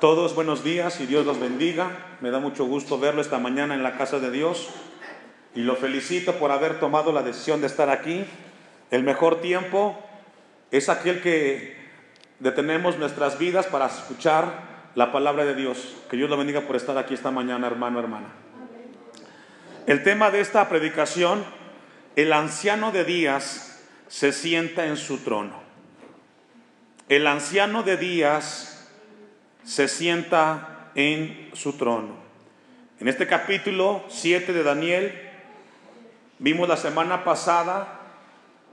Todos buenos días y Dios los bendiga. Me da mucho gusto verlo esta mañana en la casa de Dios y lo felicito por haber tomado la decisión de estar aquí. El mejor tiempo es aquel que detenemos nuestras vidas para escuchar la palabra de Dios. Que Dios lo bendiga por estar aquí esta mañana, hermano, hermana. El tema de esta predicación, el anciano de días se sienta en su trono. El anciano de días se sienta en su trono. En este capítulo 7 de Daniel vimos la semana pasada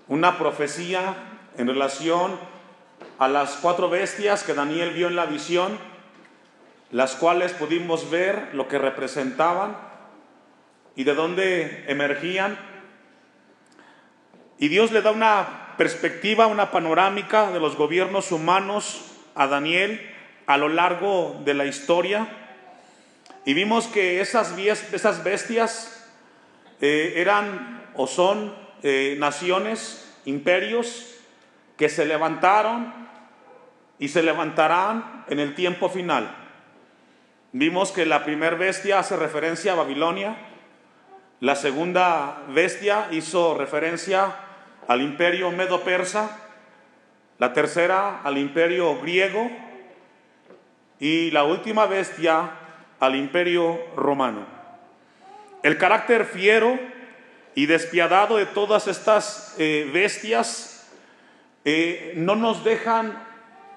una profecía en relación a las cuatro bestias que Daniel vio en la visión, las cuales pudimos ver lo que representaban y de dónde emergían. Y Dios le da una perspectiva, una panorámica de los gobiernos humanos a Daniel a lo largo de la historia y vimos que esas, esas bestias eh, eran o son eh, naciones, imperios que se levantaron y se levantarán en el tiempo final. Vimos que la primera bestia hace referencia a Babilonia, la segunda bestia hizo referencia al imperio medo-persa, la tercera al imperio griego, y la última bestia al imperio romano. El carácter fiero y despiadado de todas estas eh, bestias eh, no nos dejan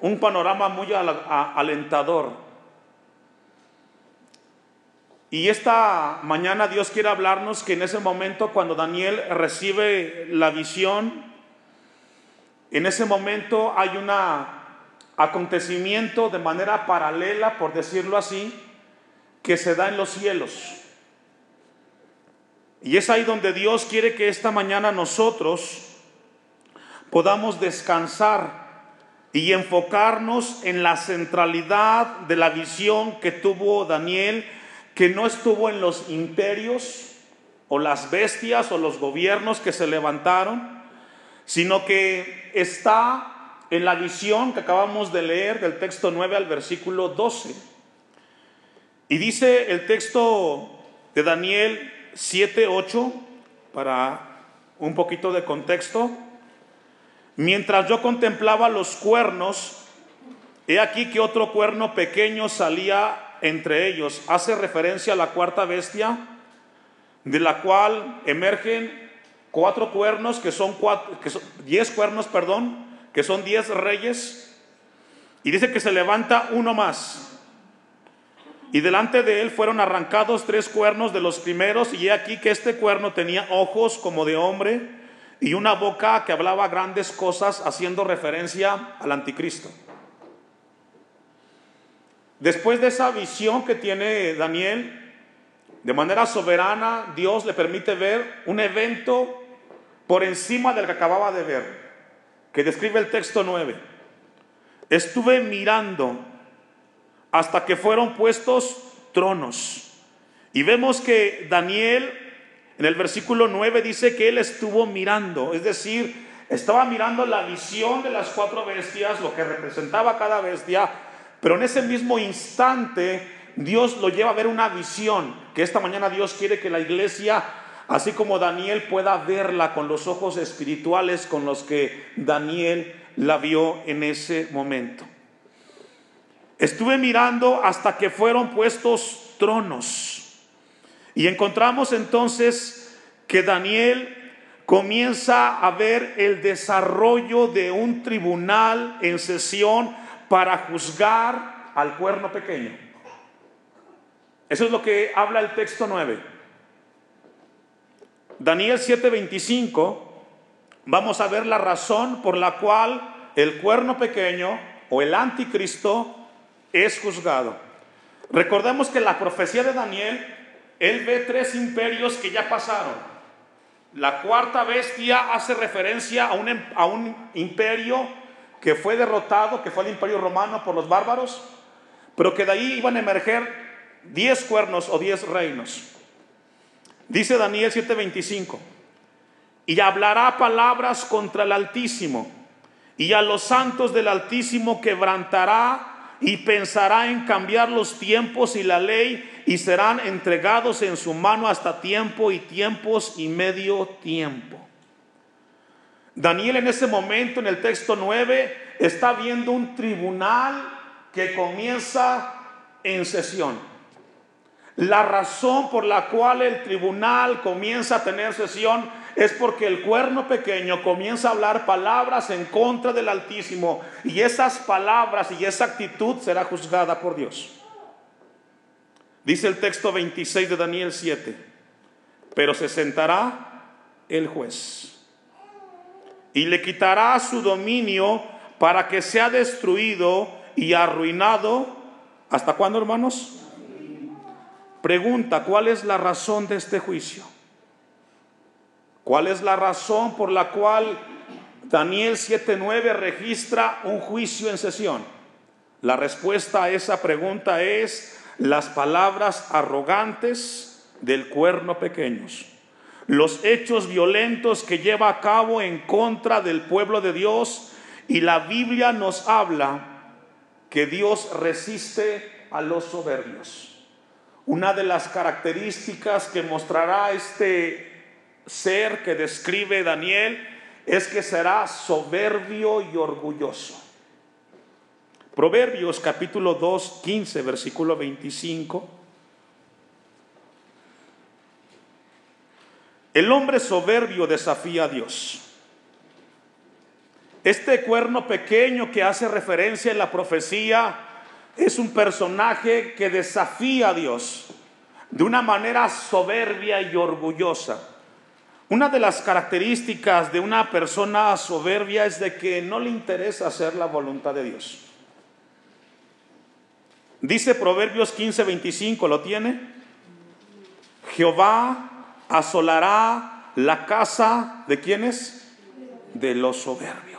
un panorama muy alentador. Y esta mañana Dios quiere hablarnos que en ese momento cuando Daniel recibe la visión, en ese momento hay una acontecimiento de manera paralela, por decirlo así, que se da en los cielos. Y es ahí donde Dios quiere que esta mañana nosotros podamos descansar y enfocarnos en la centralidad de la visión que tuvo Daniel, que no estuvo en los imperios o las bestias o los gobiernos que se levantaron, sino que está en la visión que acabamos de leer del texto 9 al versículo 12. Y dice el texto de Daniel 7, 8, para un poquito de contexto, mientras yo contemplaba los cuernos, he aquí que otro cuerno pequeño salía entre ellos. Hace referencia a la cuarta bestia, de la cual emergen cuatro cuernos, que son, cuatro, que son diez cuernos, perdón, que son diez reyes, y dice que se levanta uno más. Y delante de él fueron arrancados tres cuernos de los primeros, y he aquí que este cuerno tenía ojos como de hombre y una boca que hablaba grandes cosas, haciendo referencia al anticristo. Después de esa visión que tiene Daniel, de manera soberana, Dios le permite ver un evento por encima del que acababa de ver que describe el texto 9. Estuve mirando hasta que fueron puestos tronos. Y vemos que Daniel en el versículo 9 dice que él estuvo mirando, es decir, estaba mirando la visión de las cuatro bestias, lo que representaba cada bestia, pero en ese mismo instante Dios lo lleva a ver una visión, que esta mañana Dios quiere que la iglesia Así como Daniel pueda verla con los ojos espirituales con los que Daniel la vio en ese momento. Estuve mirando hasta que fueron puestos tronos. Y encontramos entonces que Daniel comienza a ver el desarrollo de un tribunal en sesión para juzgar al cuerno pequeño. Eso es lo que habla el texto 9. Daniel 7:25, vamos a ver la razón por la cual el cuerno pequeño o el anticristo es juzgado. Recordemos que la profecía de Daniel, él ve tres imperios que ya pasaron. La cuarta bestia hace referencia a un, em, a un imperio que fue derrotado, que fue el imperio romano por los bárbaros, pero que de ahí iban a emerger diez cuernos o diez reinos. Dice Daniel 7:25, y hablará palabras contra el Altísimo, y a los santos del Altísimo quebrantará y pensará en cambiar los tiempos y la ley y serán entregados en su mano hasta tiempo y tiempos y medio tiempo. Daniel en ese momento, en el texto 9, está viendo un tribunal que comienza en sesión. La razón por la cual el tribunal comienza a tener sesión es porque el cuerno pequeño comienza a hablar palabras en contra del Altísimo y esas palabras y esa actitud será juzgada por Dios. Dice el texto 26 de Daniel 7, pero se sentará el juez y le quitará su dominio para que sea destruido y arruinado. ¿Hasta cuándo, hermanos? Pregunta, ¿cuál es la razón de este juicio? ¿Cuál es la razón por la cual Daniel 7.9 registra un juicio en sesión? La respuesta a esa pregunta es las palabras arrogantes del cuerno pequeños, los hechos violentos que lleva a cabo en contra del pueblo de Dios y la Biblia nos habla que Dios resiste a los soberbios. Una de las características que mostrará este ser que describe Daniel es que será soberbio y orgulloso. Proverbios capítulo 2, 15, versículo 25. El hombre soberbio desafía a Dios. Este cuerno pequeño que hace referencia en la profecía es un personaje que desafía a Dios de una manera soberbia y orgullosa. Una de las características de una persona soberbia es de que no le interesa hacer la voluntad de Dios. Dice Proverbios 15:25, ¿lo tiene? Jehová asolará la casa de quienes? De los soberbios.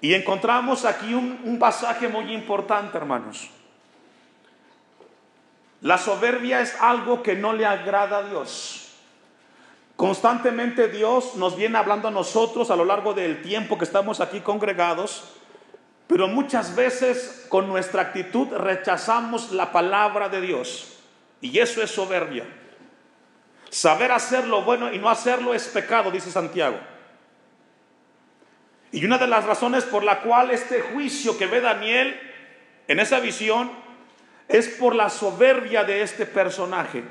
Y encontramos aquí un, pasaje muy importante, hermanos. La soberbia es algo que no le agrada a Dios. Constantemente Dios nos viene hablando a nosotros a lo largo del tiempo que estamos aquí congregados, pero muchas veces con nuestra actitud rechazamos la palabra de Dios. Y eso es soberbia. Saber hacer lo bueno y no hacerlo es pecado, dice Santiago. Y una de las razones por la cual este juicio que ve Daniel en esa visión es por la soberbia de este personaje.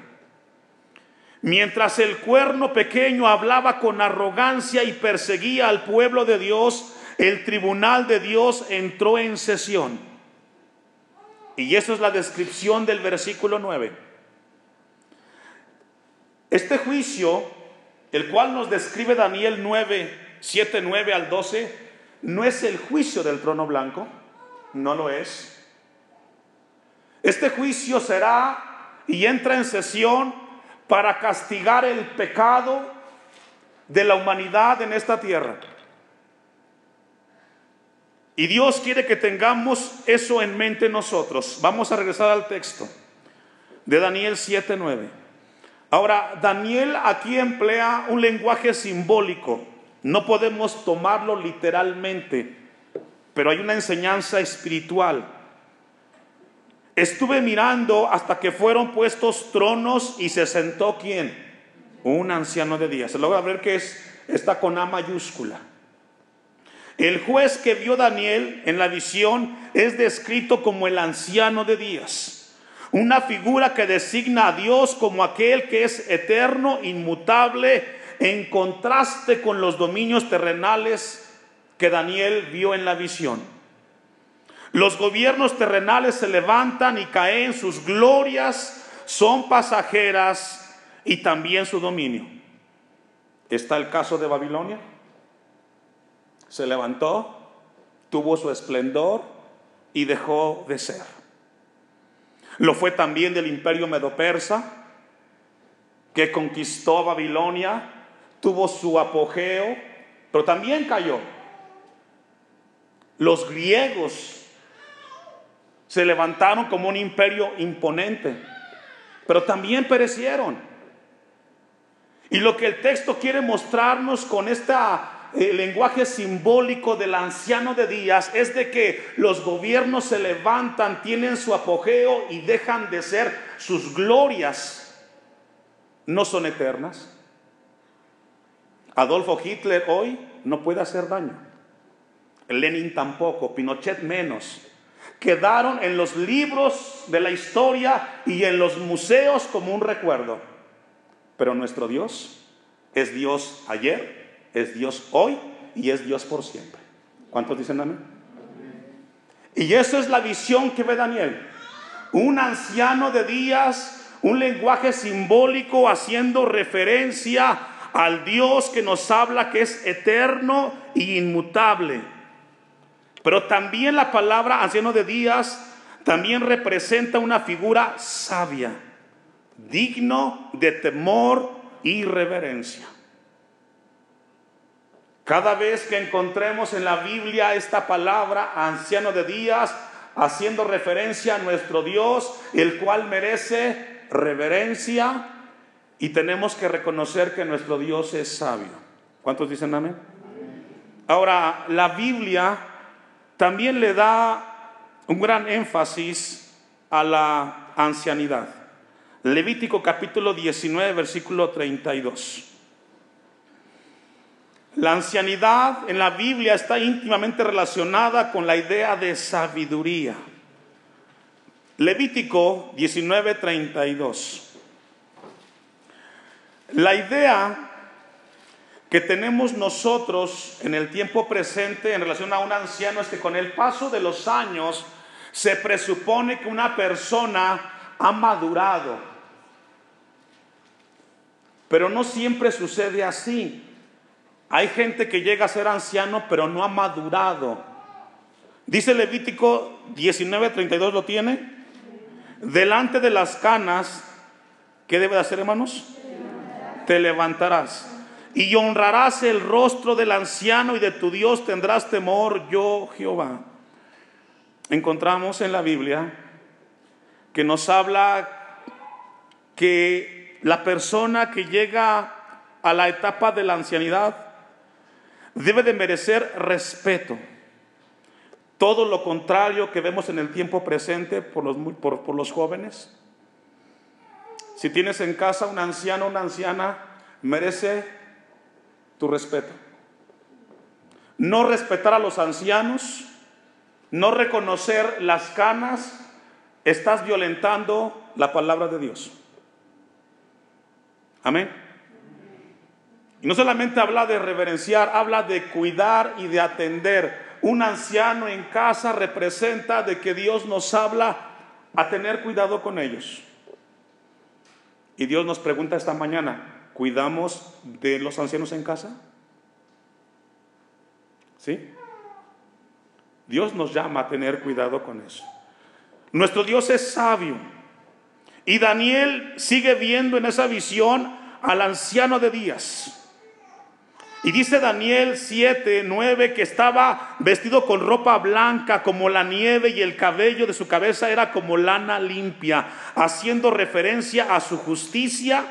Mientras el cuerno pequeño hablaba con arrogancia y perseguía al pueblo de Dios, el tribunal de Dios entró en sesión. Y eso es la descripción del versículo 9. Este juicio, el cual nos describe Daniel 9, 7, 9 al 12, no es el juicio del trono blanco, no lo es. Este juicio será y entra en sesión para castigar el pecado de la humanidad en esta tierra. Y Dios quiere que tengamos eso en mente nosotros. Vamos a regresar al texto de Daniel 7:9. Ahora, Daniel aquí emplea un lenguaje simbólico. No podemos tomarlo literalmente, pero hay una enseñanza espiritual. Estuve mirando hasta que fueron puestos tronos y se sentó quién? Un anciano de días. Se logra ver que es, está con A mayúscula. El juez que vio Daniel en la visión es descrito como el anciano de días, una figura que designa a Dios como aquel que es eterno, inmutable, en contraste con los dominios terrenales que Daniel vio en la visión. Los gobiernos terrenales se levantan y caen, sus glorias son pasajeras y también su dominio. Está el caso de Babilonia. Se levantó, tuvo su esplendor y dejó de ser. Lo fue también del imperio medo-persa, que conquistó Babilonia, tuvo su apogeo, pero también cayó. Los griegos se levantaron como un imperio imponente, pero también perecieron. Y lo que el texto quiere mostrarnos con esta el lenguaje simbólico del anciano de días es de que los gobiernos se levantan, tienen su apogeo y dejan de ser sus glorias. No son eternas. Adolfo Hitler hoy no puede hacer daño. Lenin tampoco, Pinochet menos. Quedaron en los libros de la historia y en los museos como un recuerdo. Pero nuestro Dios es Dios ayer, es Dios hoy y es Dios por siempre. ¿Cuántos dicen amén? Y eso es la visión que ve Daniel. Un anciano de días, un lenguaje simbólico haciendo referencia al Dios que nos habla que es eterno e inmutable. Pero también la palabra anciano de días también representa una figura sabia, digno de temor y reverencia. Cada vez que encontremos en la Biblia esta palabra, anciano de días, haciendo referencia a nuestro Dios, el cual merece reverencia, y tenemos que reconocer que nuestro Dios es sabio. ¿Cuántos dicen amén? Ahora, la Biblia también le da un gran énfasis a la ancianidad. Levítico capítulo 19, versículo 32. La ancianidad en la Biblia está íntimamente relacionada con la idea de sabiduría. Levítico 19, 32. La idea que tenemos nosotros en el tiempo presente en relación a un anciano es que con el paso de los años se presupone que una persona ha madurado. Pero no siempre sucede así. Hay gente que llega a ser anciano pero no ha madurado. Dice Levítico 19:32 lo tiene. Delante de las canas, ¿qué debe de hacer, hermanos? Te levantarás y honrarás el rostro del anciano y de tu Dios tendrás temor, yo Jehová. Encontramos en la Biblia que nos habla que la persona que llega a la etapa de la ancianidad debe de merecer respeto. Todo lo contrario que vemos en el tiempo presente por los, por, por los jóvenes, si tienes en casa un anciano una anciana, merece tu respeto. No respetar a los ancianos, no reconocer las canas, estás violentando la palabra de Dios. Amén. Y no solamente habla de reverenciar, habla de cuidar y de atender. Un anciano en casa representa de que Dios nos habla a tener cuidado con ellos. Y Dios nos pregunta esta mañana, ¿cuidamos de los ancianos en casa? ¿Sí? Dios nos llama a tener cuidado con eso. Nuestro Dios es sabio. Y Daniel sigue viendo en esa visión al anciano de días. Y dice Daniel 7, 9 que estaba vestido con ropa blanca como la nieve y el cabello de su cabeza era como lana limpia, haciendo referencia a su justicia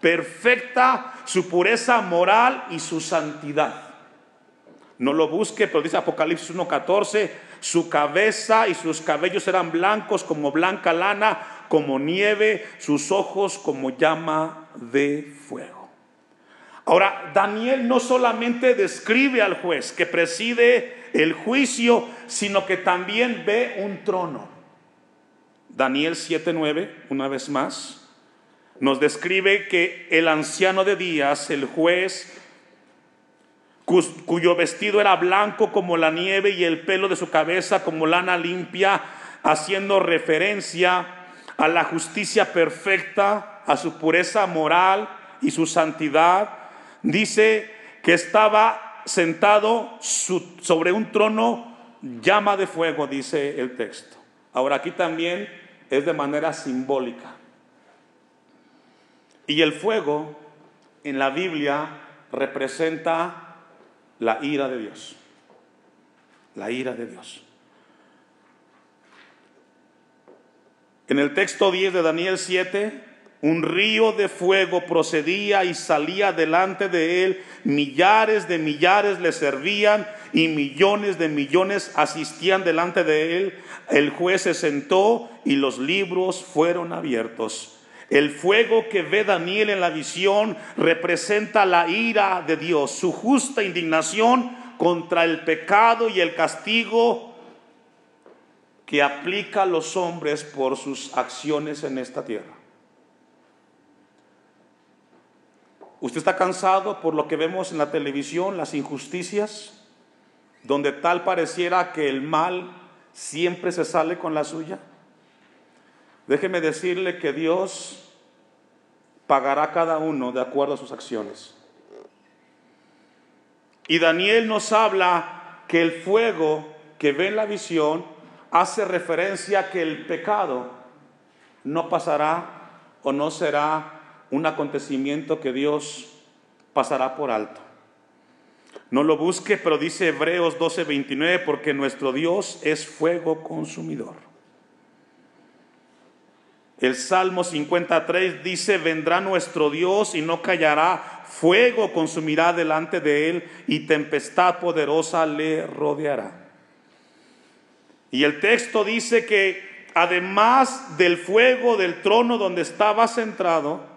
perfecta, su pureza moral y su santidad. No lo busque, pero dice Apocalipsis 1:14, su cabeza y sus cabellos eran blancos como blanca lana, como nieve, sus ojos como llama de fuego. Ahora, Daniel no solamente describe al juez que preside el juicio, sino que también ve un trono. Daniel 7:9, una vez más, nos describe que el anciano de días, el juez, cuyo vestido era blanco como la nieve y el pelo de su cabeza como lana limpia, haciendo referencia a la justicia perfecta, a su pureza moral y su santidad, dice que estaba sentado sobre un trono llama de fuego, dice el texto. Ahora aquí también es de manera simbólica. Y el fuego en la Biblia representa la ira de Dios. La ira de Dios. En el texto 10 de Daniel 7, un río de fuego procedía y salía delante de él, millares de millares le servían y millones de millones asistían delante de él. El juez se sentó y los libros fueron abiertos. El fuego que ve Daniel en la visión representa la ira de Dios, su justa indignación contra el pecado y el castigo que aplica a los hombres por sus acciones en esta tierra. ¿Usted está cansado por lo que vemos en la televisión, las injusticias, donde tal pareciera que el mal siempre se sale con la suya? Déjeme decirle que Dios pagará a cada uno de acuerdo a sus acciones. Y Daniel nos habla que el fuego que ve en la visión hace referencia a que el pecado no pasará o no será un acontecimiento que Dios pasará por alto. No lo busque, pero dice Hebreos 12:29, porque nuestro Dios es fuego consumidor. El Salmo 53 dice, vendrá nuestro Dios y no callará, fuego consumirá delante de él y tempestad poderosa le rodeará. Y el texto dice que además del fuego del trono donde estaba centrado,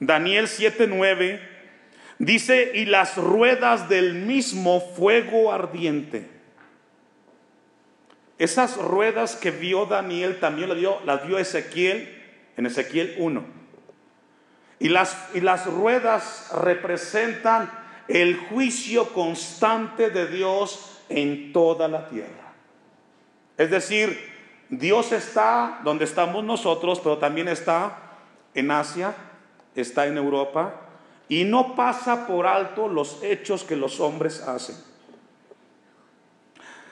Daniel 7:9 dice, y las ruedas del mismo fuego ardiente. Esas ruedas que vio Daniel también las vio, Ezequiel en Ezequiel 1. Y las, y las ruedas representan el juicio constante de Dios en toda la tierra. Es decir, Dios está donde estamos nosotros, pero también está en Asia, está en Europa, y no pasa por alto los hechos que los hombres hacen.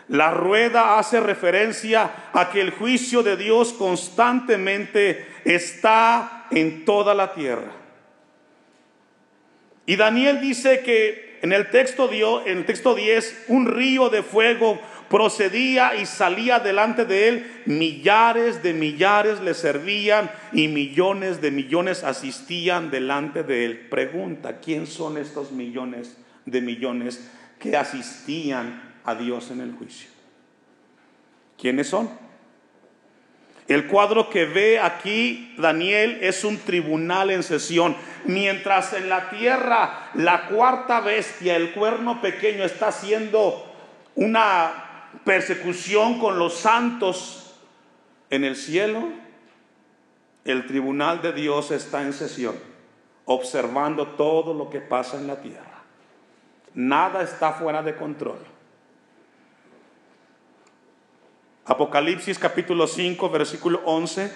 La rueda hace referencia a que el juicio de Dios constantemente está en toda la tierra. Y Daniel dice que en el texto, en el texto 10, un río de fuego procedía y salía delante de él, millares de millares le servían y millones de millones asistían delante de él. Pregunta, ¿quién son estos millones de millones que asistían a Dios en el juicio. ¿Quiénes son? El cuadro que ve aquí Daniel es un tribunal en sesión. Mientras en la tierra la cuarta bestia, el cuerno pequeño, está haciendo una persecución con los santos en el cielo, el tribunal de Dios está en sesión, observando todo lo que pasa en la tierra. Nada está fuera de control. Apocalipsis capítulo 5, versículo 11,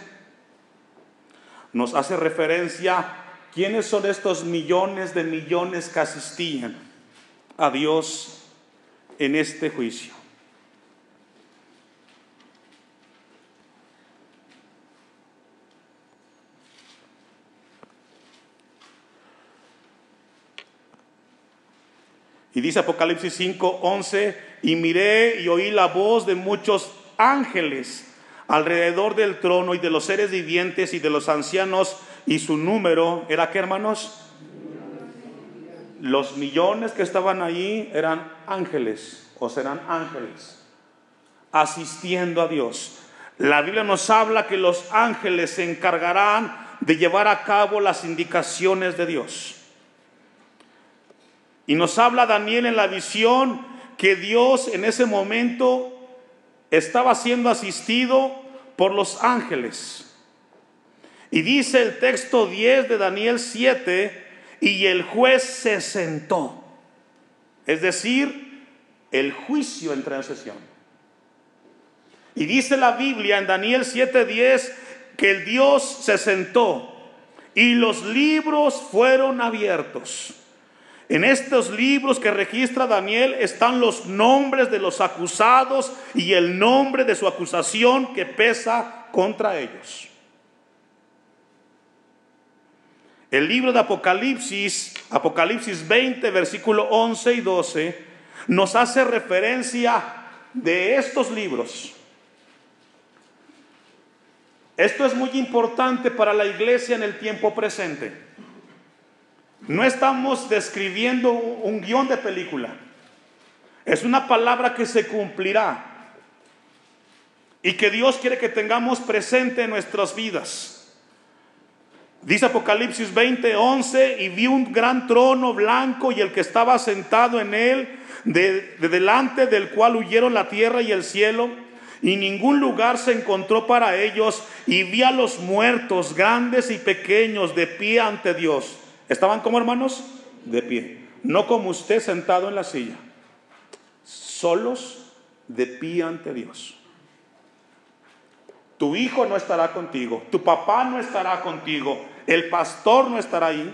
nos hace referencia quiénes son estos millones de millones que asistían a Dios en este juicio. Y dice Apocalipsis 5, 11, y miré y oí la voz de muchos ángeles alrededor del trono y de los seres vivientes y de los ancianos y su número era que hermanos los millones que estaban allí eran ángeles o serán ángeles asistiendo a Dios. La Biblia nos habla que los ángeles se encargarán de llevar a cabo las indicaciones de Dios. Y nos habla Daniel en la visión que Dios en ese momento estaba siendo asistido por los ángeles. Y dice el texto 10 de Daniel 7, y el juez se sentó. Es decir, el juicio entra en sesión. Y dice la Biblia en Daniel 7:10 que el Dios se sentó y los libros fueron abiertos. En estos libros que registra Daniel están los nombres de los acusados y el nombre de su acusación que pesa contra ellos. El libro de Apocalipsis, Apocalipsis 20, versículo 11 y 12, nos hace referencia de estos libros. Esto es muy importante para la iglesia en el tiempo presente. No estamos describiendo un guion de película. Es una palabra que se cumplirá y que Dios quiere que tengamos presente en nuestras vidas. Dice Apocalipsis 20, 11, y vi un gran trono blanco y el que estaba sentado en él, de, de, delante del cual huyeron la tierra y el cielo, y ningún lugar se encontró para ellos, y vi a los muertos, grandes y pequeños, de pie ante Dios. ¿Estaban como hermanos? De pie. No como usted sentado en la silla. Solos de pie ante Dios. Tu hijo no estará contigo, tu papá no estará contigo, el pastor no estará ahí,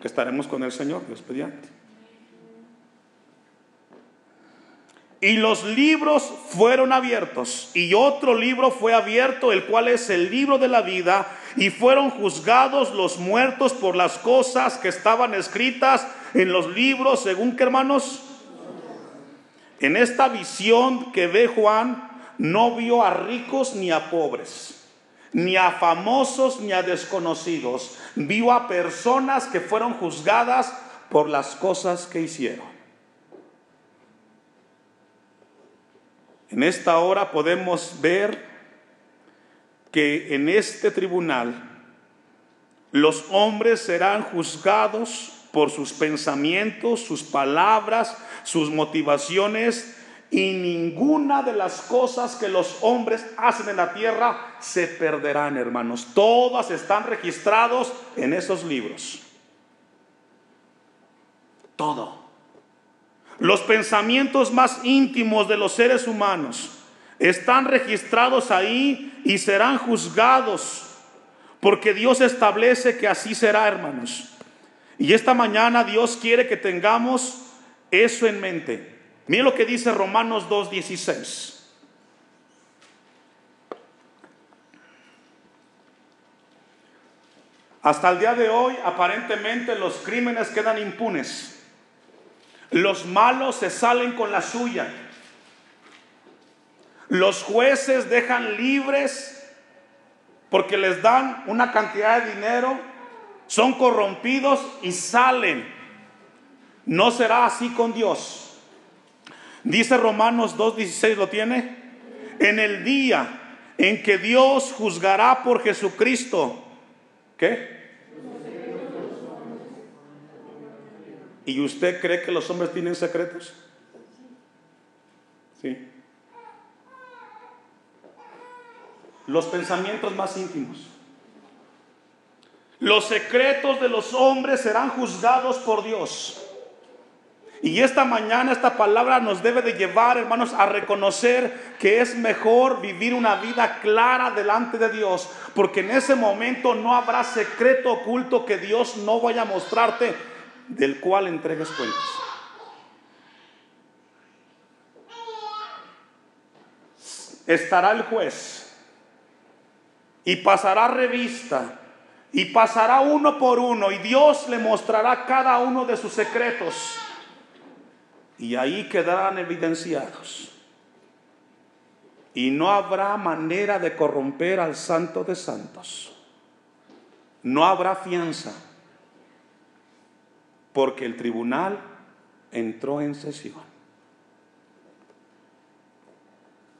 que estaremos con el Señor, Dios mediante. Y los libros fueron abiertos, y otro libro fue abierto, el cual es el libro de la vida, y fueron juzgados los muertos por las cosas que estaban escritas en los libros, según que hermanos, en esta visión que ve Juan, no vio a ricos ni a pobres ni a famosos ni a desconocidos. Vio a personas que fueron juzgadas por las cosas que hicieron. En esta hora podemos ver que en este tribunal los hombres serán juzgados por sus pensamientos, sus palabras, sus motivaciones y ninguna de las cosas que los hombres hacen en la tierra se perderán, hermanos. Todas están registrados en esos libros. Todo. Los pensamientos más íntimos de los seres humanos están registrados ahí y serán juzgados porque Dios establece que así será, hermanos. Y esta mañana Dios quiere que tengamos eso en mente. Miren lo que dice Romanos 2.16. Hasta el día de hoy aparentemente los crímenes quedan impunes. Los malos se salen con la suya. Los jueces dejan libres porque les dan una cantidad de dinero, son corrompidos y salen. No será así con Dios. Dice Romanos 2.16, ¿lo tiene? En el día en que Dios juzgará por Jesucristo. ¿Qué? ¿Y usted cree que los hombres tienen secretos? Sí. Los pensamientos más íntimos. Los secretos de los hombres serán juzgados por Dios. Y esta mañana esta palabra nos debe de llevar, hermanos, a reconocer que es mejor vivir una vida clara delante de Dios, porque en ese momento no habrá secreto oculto que Dios no vaya a mostrarte del cual entregues cuentas. Estará el juez y pasará revista y pasará uno por uno y Dios le mostrará cada uno de sus secretos y ahí quedarán evidenciados. Y no habrá manera de corromper al santo de santos. No habrá fianza, porque el tribunal entró en sesión.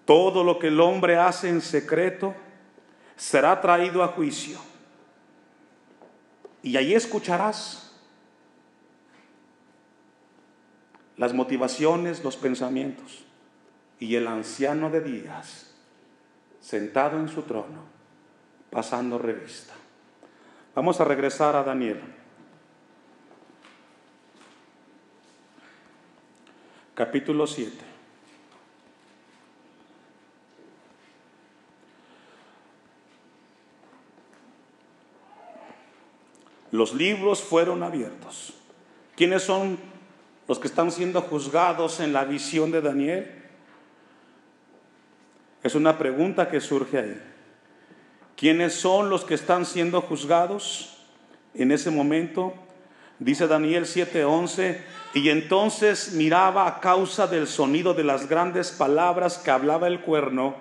Todo lo que el hombre hace en secreto será traído a juicio. Y ahí escucharás las motivaciones, los pensamientos. Y el anciano de días, sentado en su trono, pasando revista. Vamos a regresar a Daniel. Capítulo 7. Los libros fueron abiertos. ¿Quiénes son los que están siendo juzgados en la visión de Daniel? Es una pregunta que surge ahí. ¿Quiénes son los que están siendo juzgados en ese momento? Dice Daniel 7:11, y entonces miraba a causa del sonido de las grandes palabras que hablaba el cuerno,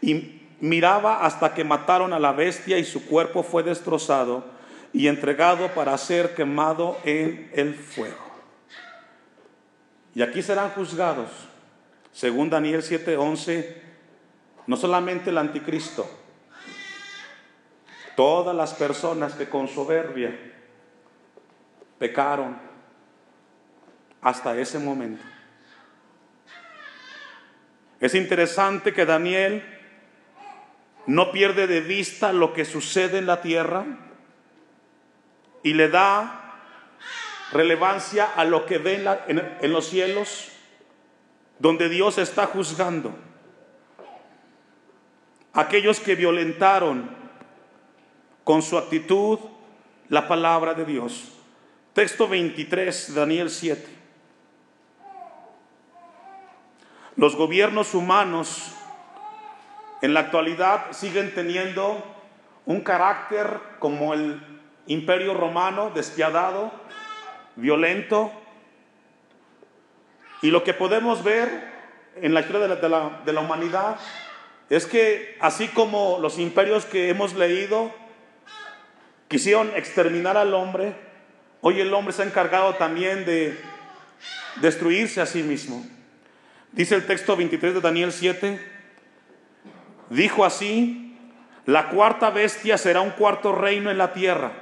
y, miraba hasta que mataron a la bestia y su cuerpo fue destrozado y entregado para ser quemado en el fuego. Y aquí serán juzgados, según Daniel 7:11, no solamente el anticristo, todas las personas que con soberbia pecaron hasta ese momento. Es interesante que Daniel no pierde de vista lo que sucede en la tierra y le da relevancia a lo que ve en, los cielos, donde Dios está juzgando. Aquellos que violentaron con su actitud la palabra de Dios. Texto 23, Daniel 7. Los gobiernos humanos en la actualidad siguen teniendo un carácter como el imperio romano, despiadado, violento. Y lo que podemos ver en la historia de la, de la, humanidad es que así como los imperios que hemos leído quisieron exterminar al hombre, hoy el hombre se ha encargado también de destruirse a sí mismo. Dice el texto 23 de Daniel 7, dijo así, la cuarta bestia será un cuarto reino en la tierra,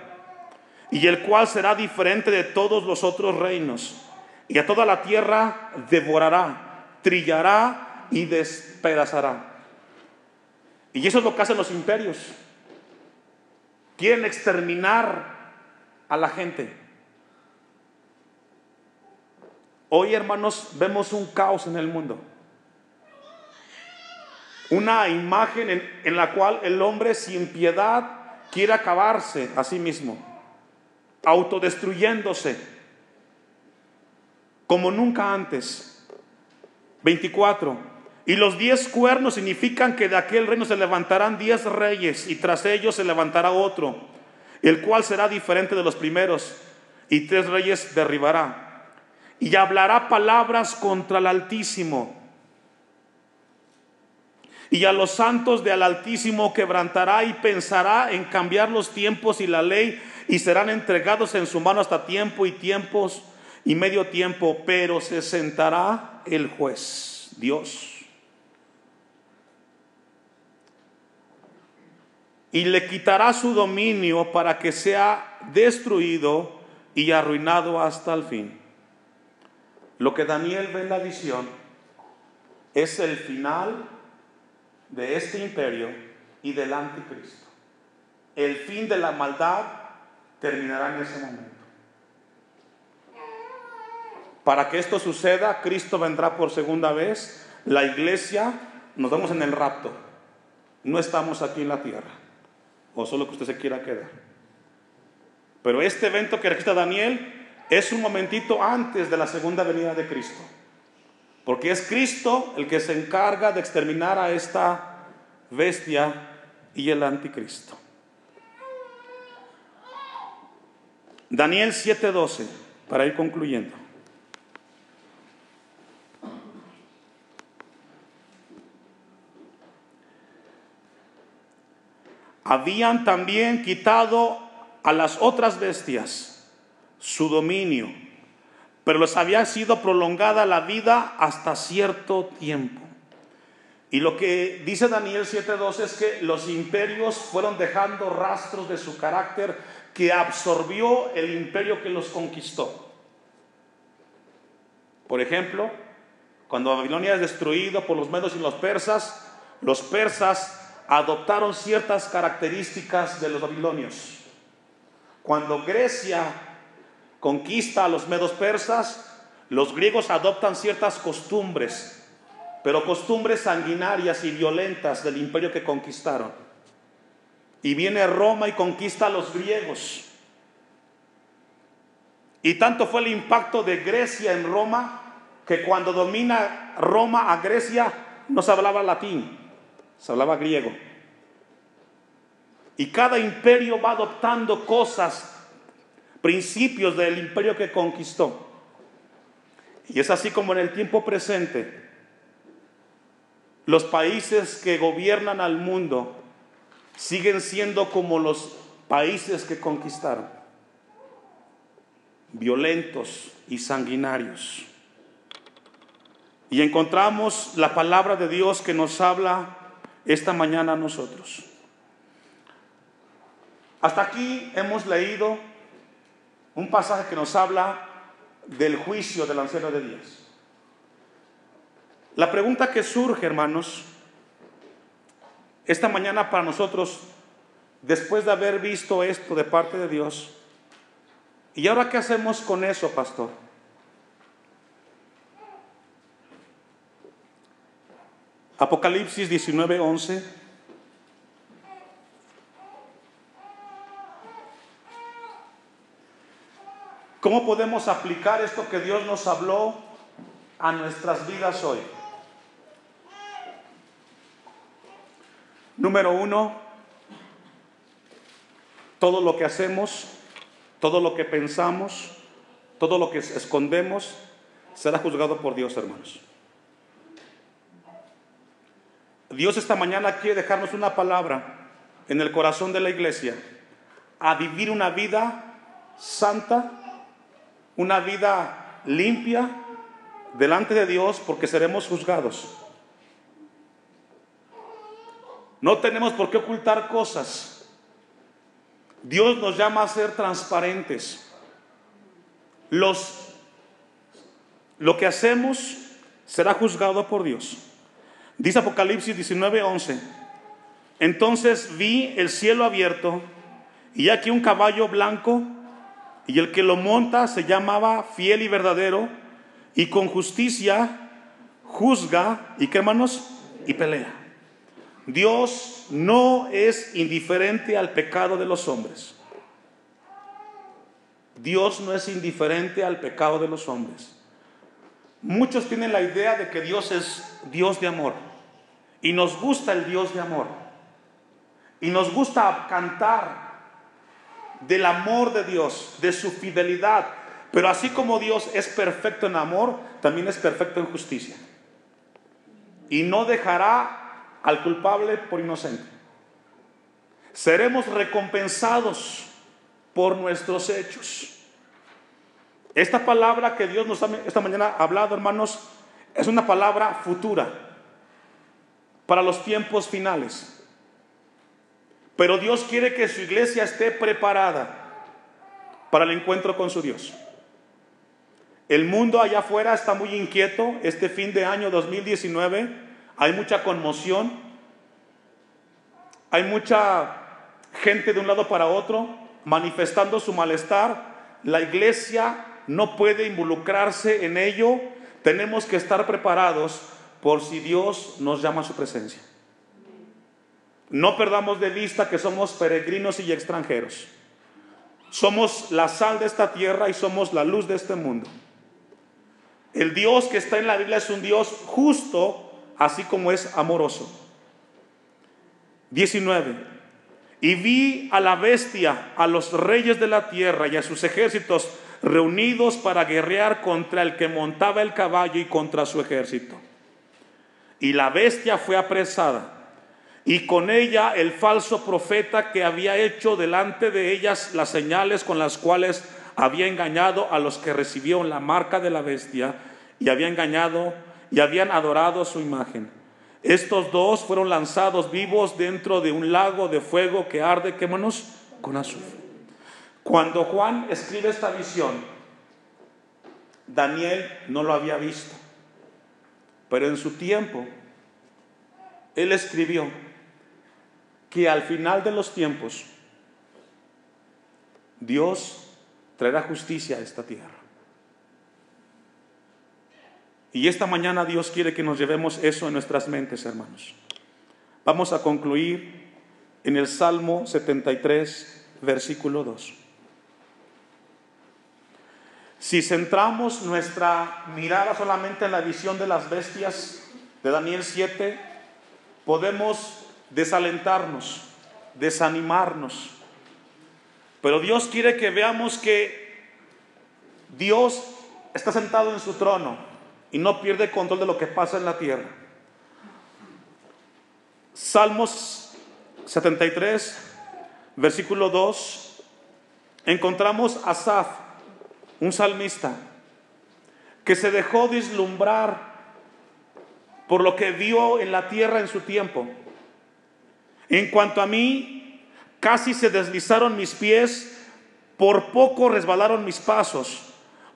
y el cual será diferente de todos los otros reinos, y a toda la tierra devorará, trillará y despedazará. Y eso es lo que hacen los imperios. Quieren exterminar a la gente. Hoy, hermanos, vemos un caos en el mundo. Una imagen en, la cual el hombre sin piedad quiere acabarse a sí mismo, autodestruyéndose, como nunca antes. 24. Y los diez cuernos significan que de aquel reino se levantarán diez reyes y tras ellos se levantará otro, el cual será diferente de los primeros, y tres reyes derribará y hablará palabras contra el Altísimo. Y a los santos del Altísimo quebrantará y pensará en cambiar los tiempos y la ley y serán entregados en su mano hasta tiempo y tiempos y medio tiempo, pero se sentará el juez, Dios. Y le quitará su dominio para que sea destruido y arruinado hasta el fin. Lo que Daniel ve en la visión es el final de este imperio y del anticristo. El fin de la maldad terminará en ese momento. Para que esto suceda, Cristo vendrá por segunda vez. La iglesia, nos vemos en el rapto. No estamos aquí en la tierra. O solo que usted se quiera quedar. Pero este evento que registra Daniel es un momentito antes de la segunda venida de Cristo. Porque es Cristo el que se encarga de exterminar a esta bestia y el anticristo. Daniel 7:12, para ir concluyendo. Habían también quitado a las otras bestias su dominio, pero les había sido prolongada la vida hasta cierto tiempo. Y lo que dice Daniel 7:12 es que los imperios fueron dejando rastros de su carácter que absorbió el imperio que los conquistó. Por ejemplo, cuando Babilonia es destruido por los medos y los persas, los persas adoptaron ciertas características de los babilonios. Cuando Grecia conquista a los medos persas, los griegos adoptan ciertas costumbres, pero costumbres sanguinarias y violentas del imperio que conquistaron. Y viene Roma y conquista a los griegos. Y tanto fue el impacto de Grecia en Roma que cuando domina Roma a Grecia no se hablaba latín, se hablaba griego. Y cada imperio va adoptando cosas principios del imperio que conquistó. Y es así como en el tiempo presente los países que gobiernan al mundo siguen siendo como los países que conquistaron, violentos y sanguinarios. Y encontramos la palabra de Dios que nos habla esta mañana a nosotros. Hasta aquí hemos leído un pasaje que nos habla del juicio del anciano de Días. La pregunta que surge, hermanos, esta mañana para nosotros, después de haber visto esto de parte de Dios, ¿y ahora qué hacemos con eso, pastor? Apocalipsis 19:11. ¿Cómo podemos aplicar esto que Dios nos habló a nuestras vidas hoy? Número uno, todo lo que hacemos, todo lo que pensamos, todo lo que escondemos, será juzgado por Dios, hermanos. Dios esta mañana quiere dejarnos una palabra en el corazón de la iglesia, a vivir una vida santa, una vida limpia delante de Dios, porque seremos juzgados. No tenemos por qué ocultar cosas. Dios nos llama a ser transparentes. Los, lo que hacemos será juzgado por Dios. Dice Apocalipsis 19:11. Entonces vi el cielo abierto y aquí un caballo blanco y el que lo monta se llamaba fiel y verdadero y con justicia juzga y qué y pelea. Dios no es indiferente al pecado de los hombres. Dios no es indiferente al pecado de los hombres. Muchos tienen la idea de que Dios es Dios de amor. Y nos gusta el Dios de amor. Y nos gusta cantar del amor de Dios, de su fidelidad. Pero así como Dios es perfecto en amor, también es perfecto en justicia. Y no dejará al culpable por inocente. Seremos recompensados por nuestros hechos. Esta palabra que Dios nos ha esta mañana ha hablado, hermanos, es una palabra futura para los tiempos finales. Pero Dios quiere que su iglesia esté preparada para el encuentro con su Dios. El mundo allá afuera está muy inquieto. Este fin de año 2019 hay mucha conmoción. Hay mucha gente de un lado para otro manifestando su malestar. La iglesia no puede involucrarse en ello. Tenemos que estar preparados por si Dios nos llama a su presencia. No perdamos de vista que somos peregrinos y extranjeros. Somos la sal de esta tierra y somos la luz de este mundo. El Dios que está en la Biblia es un Dios justo, así como es amoroso. 19. Y vi a la bestia, a los reyes de la tierra y a sus ejércitos reunidos para guerrear contra el que montaba el caballo y contra su ejército. Y la bestia fue apresada, y con ella el falso profeta que había hecho delante de ellas las señales con las cuales había engañado a los que recibieron la marca de la bestia y había engañado y habían adorado su imagen. Estos dos fueron lanzados vivos dentro de un lago de fuego que arde, quémonos, con azufre. Cuando Juan escribe esta visión, Daniel no lo había visto. Pero en su tiempo, él escribió que al final de los tiempos, Dios traerá justicia a esta tierra. Y esta mañana Dios quiere que nos llevemos eso en nuestras mentes, hermanos. Vamos a concluir en el Salmo 73, versículo 2. Si centramos nuestra mirada solamente en la visión de las bestias de Daniel 7, podemos desalentarnos, desanimarnos. Pero Dios quiere que veamos que Dios está sentado en su trono y no pierde control de lo que pasa en la tierra. Salmos 73, versículo 2, encontramos a Asaf, un salmista, que se dejó deslumbrar por lo que vio en la tierra en su tiempo. En cuanto a mí, casi se deslizaron mis pies, por poco resbalaron mis pasos,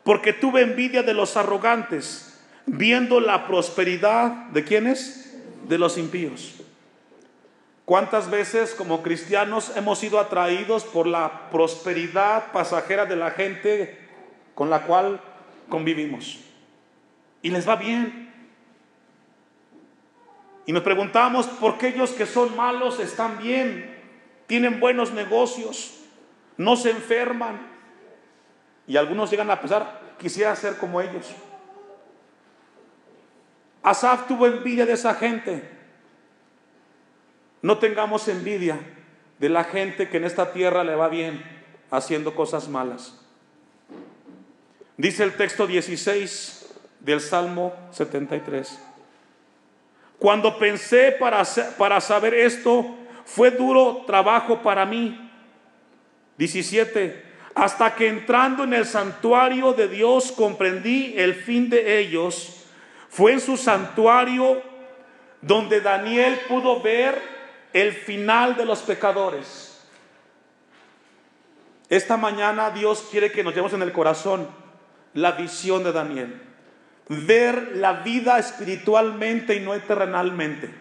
porque tuve envidia de los arrogantes, viendo la prosperidad de quienes? De los impíos. ¿Cuántas veces como cristianos hemos sido atraídos por la prosperidad pasajera de la gente con la cual convivimos? Y les va bien. Y nos preguntamos por qué ellos que son malos están bien, tienen buenos negocios, no se enferman. Y algunos llegan a pensar, quisiera ser como ellos. Asaf tuvo envidia de esa gente. No tengamos envidia de la gente que en esta tierra le va bien haciendo cosas malas. Dice el texto 16 del Salmo 73. Cuando pensé para, para saber esto, fue duro trabajo para mí. 17. Hasta que entrando en el santuario de Dios comprendí el fin de ellos. Fue en su santuario donde Daniel pudo ver el final de los pecadores. Esta mañana Dios quiere que nos llevemos en el corazón la visión de Daniel. Ver la vida espiritualmente y no terrenalmente.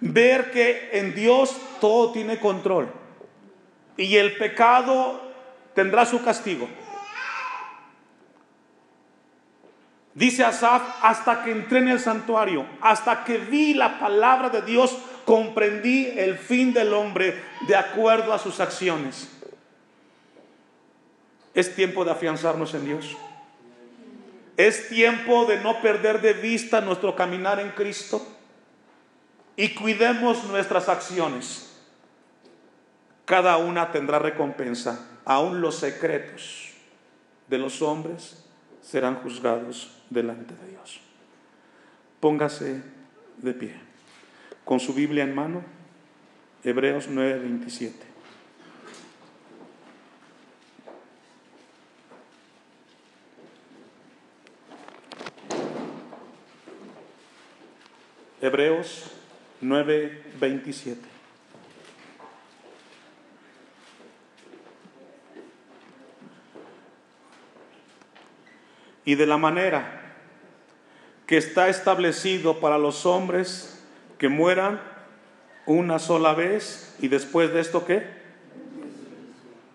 Ver que en Dios todo tiene control. Y el pecado tendrá su castigo. Dice Asaf, hasta que entré en el santuario, hasta que vi la palabra de Dios, comprendí el fin del hombre de acuerdo a sus acciones. Es tiempo de afianzarnos en Dios. Es tiempo de no perder de vista nuestro caminar en Cristo y cuidemos nuestras acciones. Cada una tendrá recompensa, aún los secretos de los hombres serán juzgados delante de Dios. Póngase de pie. Con su Biblia en mano, Hebreos 9:27. Hebreos 9:27. Y de la manera que está establecido para los hombres que mueran una sola vez y después de esto qué?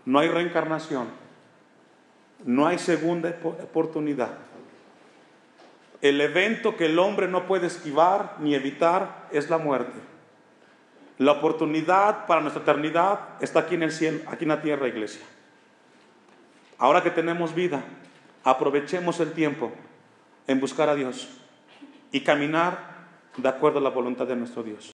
No hay reencarnación, no hay segunda oportunidad. El evento que el hombre no puede esquivar ni evitar es la muerte. La oportunidad para nuestra eternidad está aquí en el cielo, aquí en la tierra, iglesia. Ahora que tenemos vida, aprovechemos el tiempo en buscar a Dios y caminar de acuerdo a la voluntad de nuestro Dios.